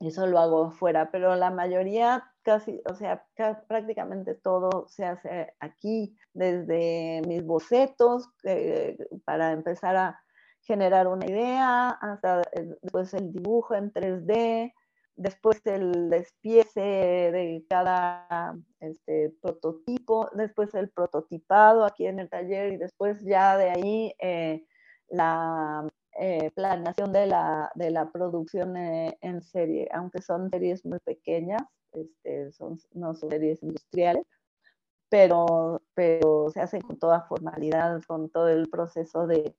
Eso lo hago fuera, pero la mayoría, casi, o sea, prácticamente todo se hace aquí, desde mis bocetos, eh, para empezar a, generar una idea, hasta después el dibujo en 3D, después el despiece de cada este, prototipo, después el prototipado aquí en el taller y después ya de ahí eh, la eh, planeación de la, de la producción eh, en serie, aunque son series muy pequeñas, este, son, no son series industriales, pero, pero se hacen con toda formalidad, con todo el proceso de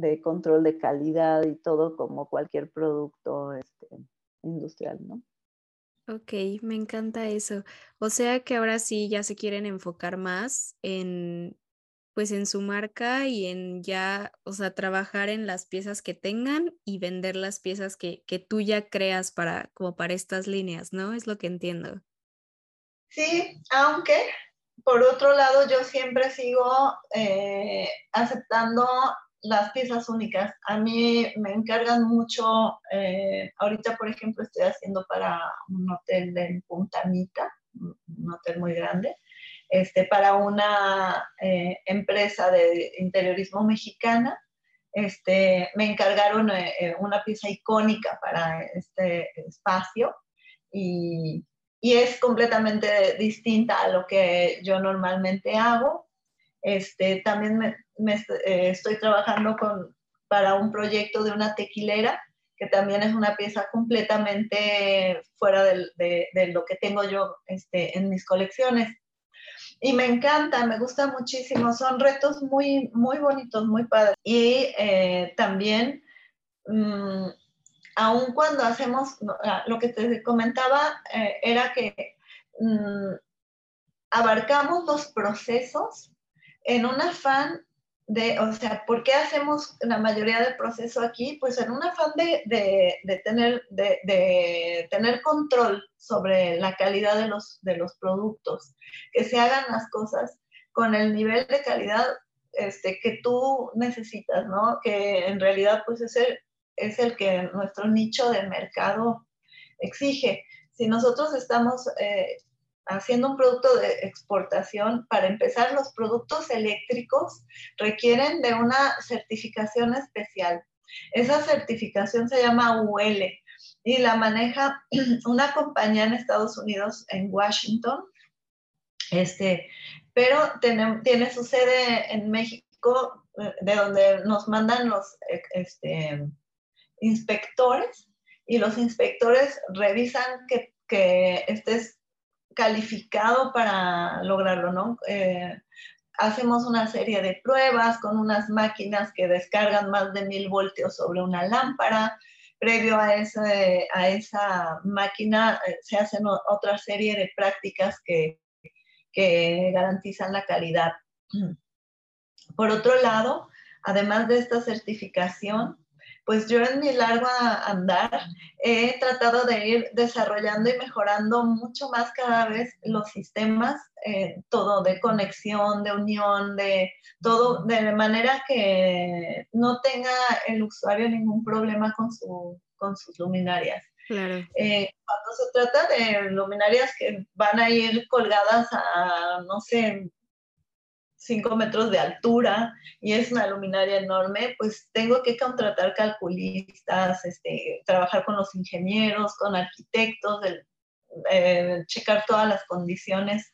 de control de calidad y todo como cualquier producto este, industrial, ¿no? Ok, me encanta eso. O sea que ahora sí ya se quieren enfocar más en, pues en su marca y en ya, o sea, trabajar en las piezas que tengan y vender las piezas que, que tú ya creas para, como para estas líneas, ¿no? Es lo que entiendo. Sí, aunque por otro lado yo siempre sigo eh, aceptando las piezas únicas. A mí me encargan mucho, eh, ahorita por ejemplo estoy haciendo para un hotel en Punta Mita, un hotel muy grande. este, para una eh, empresa de interiorismo mexicana. Este, me encargaron eh, una pieza icónica para este espacio y, y, es completamente distinta a lo que yo normalmente hago. Este, también me, me estoy trabajando con, para un proyecto de una tequilera que también es una pieza completamente fuera de, de, lo que tengo yo este, en mis colecciones. Y me encanta, me gusta muchísimo, son retos muy, muy bonitos, muy padres. Y eh, también, mmm, aun cuando hacemos, ah, lo que te comentaba eh, era que mmm, abarcamos los procesos en un afán de, o sea, ¿por qué hacemos la mayoría del proceso aquí? Pues en un afán de, de, tener, de, tener control sobre la calidad de los, de los productos, que se hagan las cosas con el nivel de calidad este, que tú necesitas, ¿no? Que en realidad pues es el, es el que nuestro nicho de mercado exige. Si nosotros estamos eh, haciendo un producto de exportación, para empezar, los productos eléctricos requieren de una certificación especial. Esa certificación se llama UL y la maneja una compañía en Estados Unidos, en Washington, este, pero tiene, tiene su sede en México, eh, de donde nos mandan los este, inspectores y los inspectores revisan que, que estés calificado para lograrlo, ¿no? Eh, hacemos una serie de pruebas con unas máquinas que descargan más de mil voltios sobre una lámpara. Previo a, a esa máquina eh, se hacen otra serie de prácticas que, que garantizan la calidad. Por otro lado, además de esta certificación, pues yo en mi largo andar he tratado de ir desarrollando y mejorando mucho más cada vez los sistemas, eh, todo de conexión, de unión, de todo, de manera que no tenga el usuario ningún problema con, su, con sus luminarias. Claro. Eh, cuando se trata de luminarias que van a ir colgadas a, no sé, 5 metros de altura y es una luminaria enorme, pues tengo que contratar calculistas, este, trabajar con los ingenieros, con arquitectos, eh, checar todas las condiciones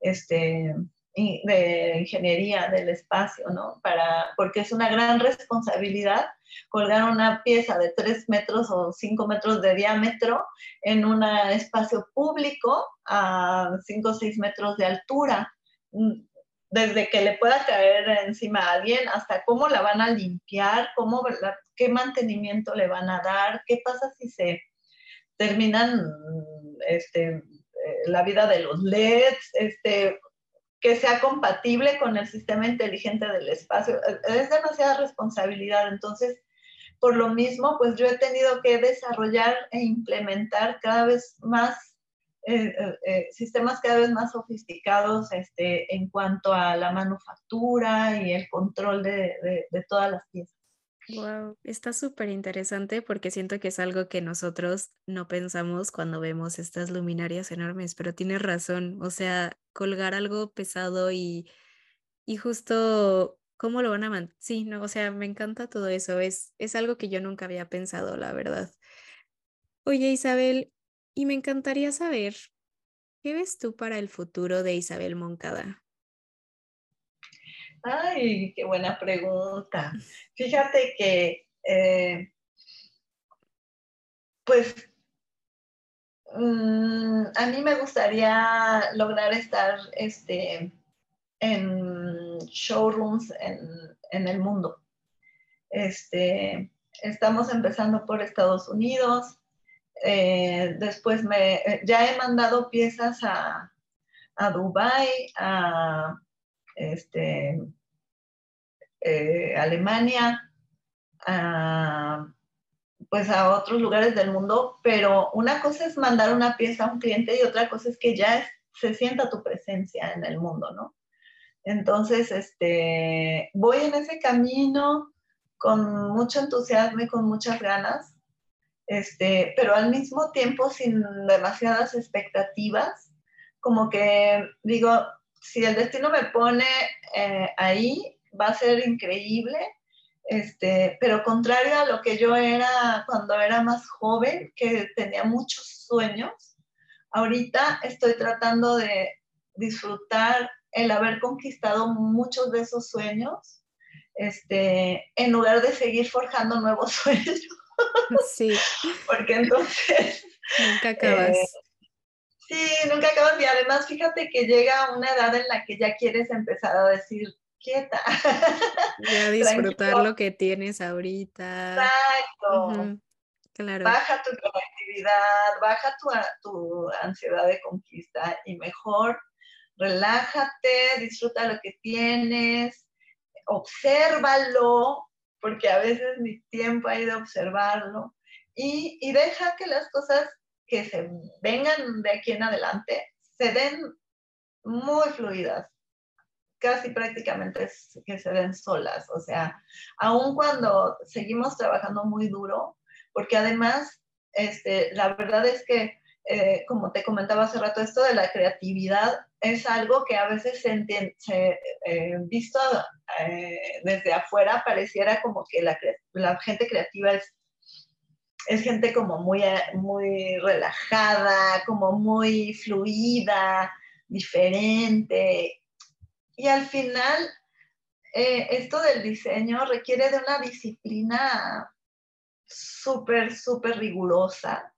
este, de ingeniería del espacio, ¿no? Para, porque es una gran responsabilidad colgar una pieza de 3 metros o 5 metros de diámetro en un espacio público a 5 o 6 metros de altura desde que le pueda caer encima a alguien hasta cómo la van a limpiar, cómo, qué mantenimiento le van a dar, qué pasa si se terminan este, eh, la vida de los LEDs, este, que sea compatible con el sistema inteligente del espacio. Es demasiada responsabilidad. Entonces, por lo mismo, pues yo he tenido que desarrollar e implementar cada vez más eh, eh, eh, sistemas cada vez más sofisticados este, en cuanto a la manufactura y el control de, de, todas las piezas. Wow, está súper interesante porque siento que es algo que nosotros no pensamos cuando vemos estas luminarias enormes, pero tienes razón, o sea, colgar algo pesado y, y justo cómo lo van a mantener. Sí, no, o sea, me encanta todo eso, es, es algo que yo nunca había pensado, la verdad. Oye, Isabel, y me encantaría saber, ¿qué ves tú para el futuro de Isabel Moncada? Ay, qué buena pregunta. Fíjate que, eh, pues, mm, a mí me gustaría lograr estar este, en showrooms en, en el mundo. Este, estamos empezando por Estados Unidos, eh, después me, eh, ya he mandado piezas a, a Dubái, a este, eh, Alemania, a, pues a otros lugares del mundo, pero una cosa es mandar una pieza a un cliente y otra cosa es que ya se sienta tu presencia en el mundo, ¿no? Entonces, este, voy en ese camino con mucho entusiasmo y con muchas ganas este, pero al mismo tiempo sin demasiadas expectativas, como que digo, si el destino me pone eh, ahí, va a ser increíble, este, pero contrario a lo que yo era cuando era más joven, que tenía muchos sueños, ahorita estoy tratando de disfrutar el haber conquistado muchos de esos sueños, este, en lugar de seguir forjando nuevos sueños. Sí. Porque entonces... Nunca acabas. Eh, Sí, nunca acabas y además fíjate que llega una edad en la que ya quieres empezar a decir, quieta. Ya disfrutar lo que tienes ahorita. Exacto. Claro. Baja tu creatividad, baja tu, tu ansiedad de conquista y mejor relájate, disfruta lo que tienes, obsérvalo, porque a veces mi tiempo ha ido a observarlo, y, y deja que las cosas que se vengan de aquí en adelante se den muy fluidas, casi prácticamente que se den solas, o sea, aun cuando seguimos trabajando muy duro, porque además, este, la verdad es que, eh, como te comentaba hace rato, esto de la creatividad es algo que a veces se, se eh, visto eh, desde afuera pareciera como que la, gente creativa es es gente como muy, muy relajada, como muy fluida, diferente. Y al final, esto del diseño requiere de una disciplina súper, súper rigurosa.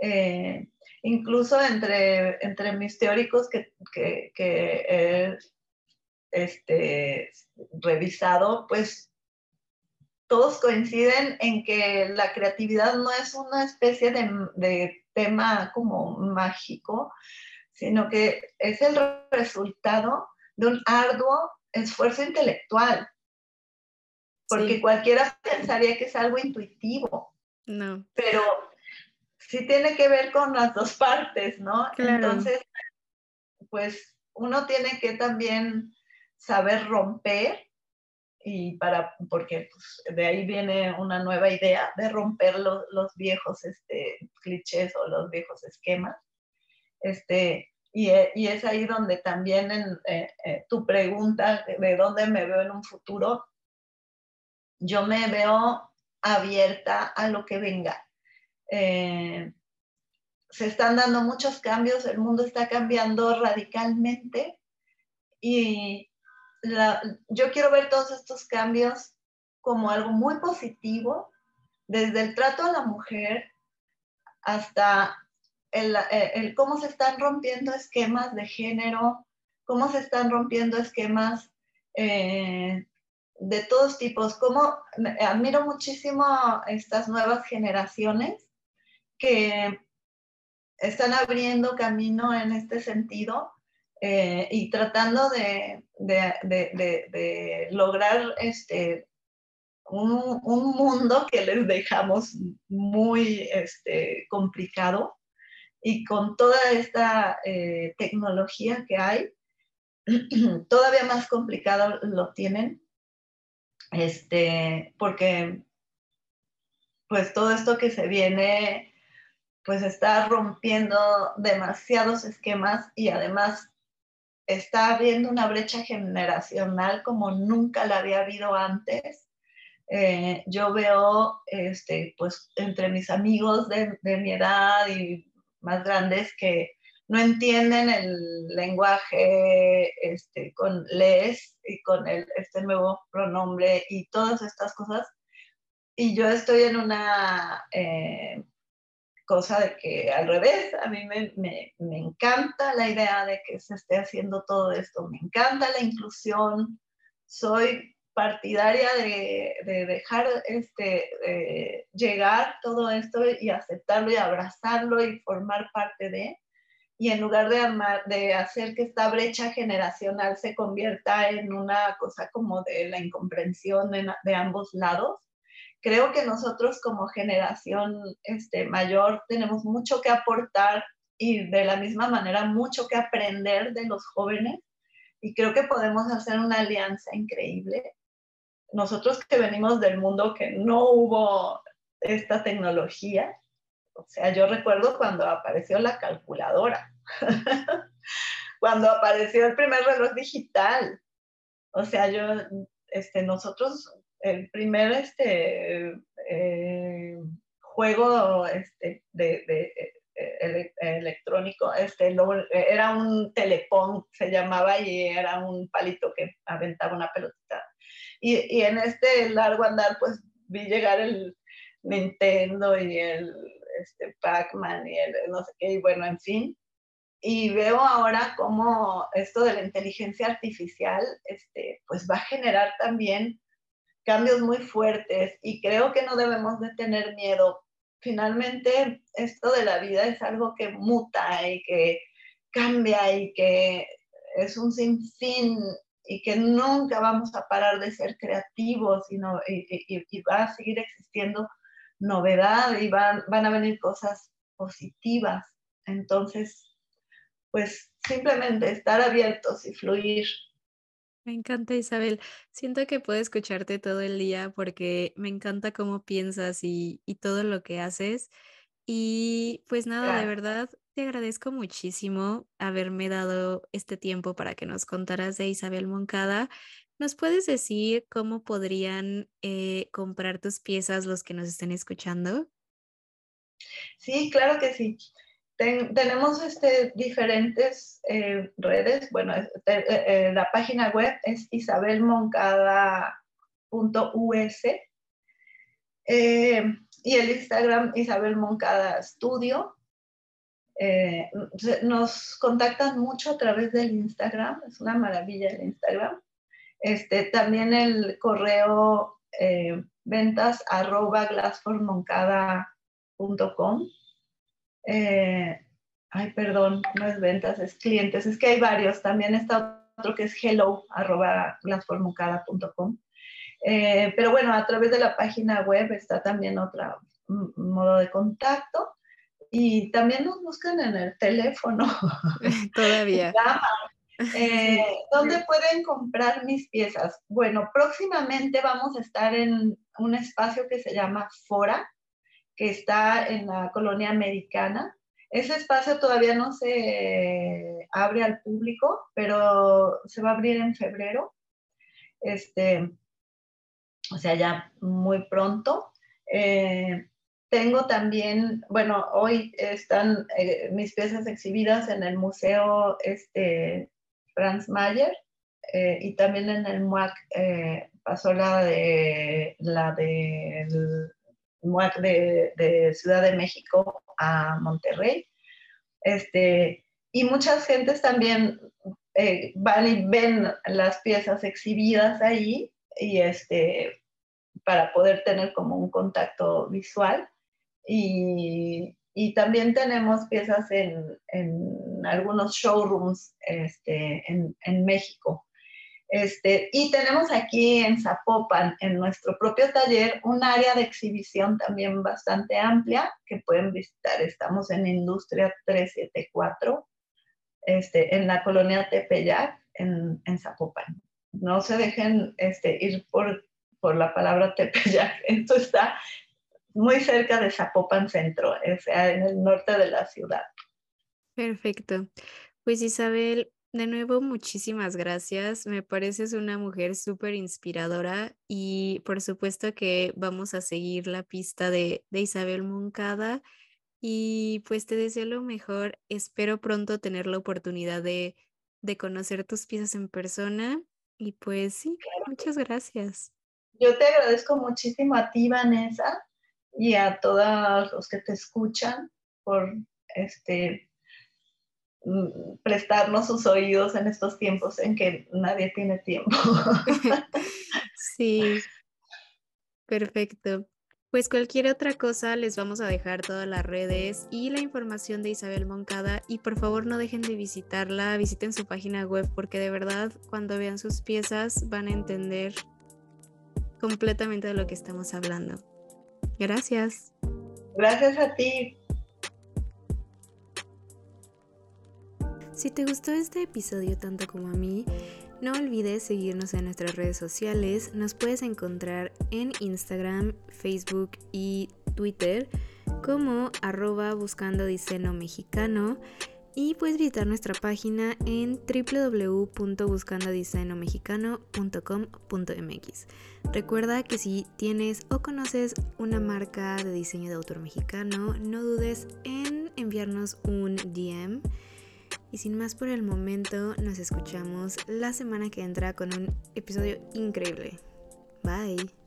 Eh, incluso entre, entre mis teóricos que, que, que he este, revisado, pues todos coinciden en que la creatividad no es una especie de, tema como mágico, sino que es el resultado de un arduo esfuerzo intelectual. Porque cualquiera pensaría que es algo intuitivo. No. Pero sí tiene que ver con las dos partes, ¿no? Entonces, pues uno tiene que también saber romper y para, porque pues, de ahí viene una nueva idea de romper los viejos este, clichés o los viejos esquemas. Este, y, y es ahí donde también en, eh, eh, tu pregunta de dónde me veo en un futuro, yo me veo abierta a lo que venga. Eh, se están dando muchos cambios, el mundo está cambiando radicalmente y yo quiero ver todos estos cambios como algo muy positivo, desde el trato a la mujer hasta el, el, cómo se están rompiendo esquemas de género, cómo se están rompiendo esquemas eh, de todos tipos, cómo admiro muchísimo estas nuevas generaciones que están abriendo camino en este sentido eh, y tratando de, lograr este, un, mundo que les dejamos muy este, complicado y con toda esta eh, tecnología que hay, todavía más complicado lo tienen, este, porque pues todo esto que se viene, pues está rompiendo demasiados esquemas y además está habiendo una brecha generacional como nunca la había habido antes. Eh, yo veo, este, pues, entre mis amigos de, mi edad y más grandes que no entienden el lenguaje este, con les y con el, este nuevo pronombre y todas estas cosas. Y yo estoy en una eh, cosa de que al revés, a mí me, me, me, encanta la idea de que se esté haciendo todo esto, me encanta la inclusión, soy partidaria de, de dejar este, llegar todo esto y aceptarlo y abrazarlo y formar parte de, y en lugar de, de hacer que esta brecha generacional se convierta en una cosa como de la incomprensión de, de ambos lados, creo que nosotros como generación este, mayor tenemos mucho que aportar y de la misma manera mucho que aprender de los jóvenes y creo que podemos hacer una alianza increíble. Nosotros que venimos del mundo que no hubo esta tecnología, o sea, yo recuerdo cuando apareció la calculadora. cuando apareció el primer reloj digital. O sea, yo, este, nosotros, el primer este, eh, juego este, de, de eh, electrónico, este, era un telepón, se llamaba, y era un palito que aventaba una pelotita. Y, y en este largo andar, pues vi llegar el Nintendo y el este, Pac-Man y el no sé qué, y bueno, en fin. Y veo ahora cómo esto de la inteligencia artificial, este, pues va a generar también cambios muy fuertes y creo que no debemos de tener miedo finalmente esto de la vida es algo que muta y que cambia y que es un sinfín y que nunca vamos a parar de ser creativos y, y, va a seguir existiendo novedad y van, van a venir cosas positivas. Entonces, pues simplemente estar abiertos y fluir me encanta, Isabel. Siento que puedo escucharte todo el día porque me encanta cómo piensas y, todo lo que haces. Y pues nada, de verdad, te agradezco muchísimo haberme dado este tiempo para que nos contaras de Isabel Moncada. ¿Nos puedes decir cómo podrían eh, comprar tus piezas los que nos estén escuchando? Sí, claro que sí tenemos este, diferentes eh, redes. Bueno, eh, eh, la página web es isabelmoncada.us y el Instagram Isabel Moncada Studio. nos contactan mucho a través del Instagram, es una maravilla el Instagram. Este, también el correo ventas arroba glassformoncada.com eh, ay, perdón, no es ventas, es clientes, es que hay varios, también está otro que es hello, arroba eh, pero bueno, a través de la página web está también otro modo de contacto. Y también nos buscan en el teléfono. Todavía. Eh, ¿Dónde pueden comprar mis piezas? Bueno, próximamente vamos a estar en un espacio que se llama Fora, que está en la colonia americana. Ese espacio todavía no se abre al público, pero se va a abrir en febrero. Este, o sea, ya muy pronto. Eh, tengo también, bueno, hoy están eh, mis piezas exhibidas en el Museo este, Franz Mayer eh, y también en el MUAC pasó la de la del de, Ciudad de México a Monterrey. Este, y muchas gentes también eh, van y ven las piezas exhibidas ahí y este, para poder tener como un contacto visual. Y, y también tenemos piezas en, en algunos showrooms este, en, en México. Este, y tenemos aquí en Zapopan, en nuestro propio taller, un área de exhibición también bastante amplia que pueden visitar. Estamos en Industria 374, este, en la colonia Tepeyac, en, Zapopan. No se dejen este, ir por, por la palabra Tepeyac. Esto está muy cerca de Zapopan Centro, o sea, en el norte de la ciudad. Perfecto. Pues Isabel, de nuevo, muchísimas gracias. Me pareces una mujer súper inspiradora y por supuesto que vamos a seguir la pista de, Isabel Moncada y pues te deseo lo mejor. Espero pronto tener la oportunidad de, conocer tus piezas en persona y pues sí, muchas gracias. Yo te agradezco muchísimo a ti, Vanessa, y a todos los que te escuchan por este prestarnos sus oídos en estos tiempos en que nadie tiene tiempo. sí, perfecto. Pues cualquier otra cosa les vamos a dejar todas las redes y la información de Isabel Moncada y por favor no dejen de visitarla, visiten su página web porque de verdad cuando vean sus piezas van a entender completamente de lo que estamos hablando. Gracias. Gracias a ti. Si te gustó este episodio tanto como a mí, no olvides seguirnos en nuestras redes sociales. Nos puedes encontrar en Instagram, Facebook y Twitter como arroba buscando diseño mexicano. y puedes visitar nuestra página en www.buscandodisainomexicano.com.mx. Recuerda que si tienes o conoces una marca de diseño de autor mexicano, no dudes en enviarnos un DM. Y sin más por el momento, nos escuchamos la semana que entra con un episodio increíble. Bye.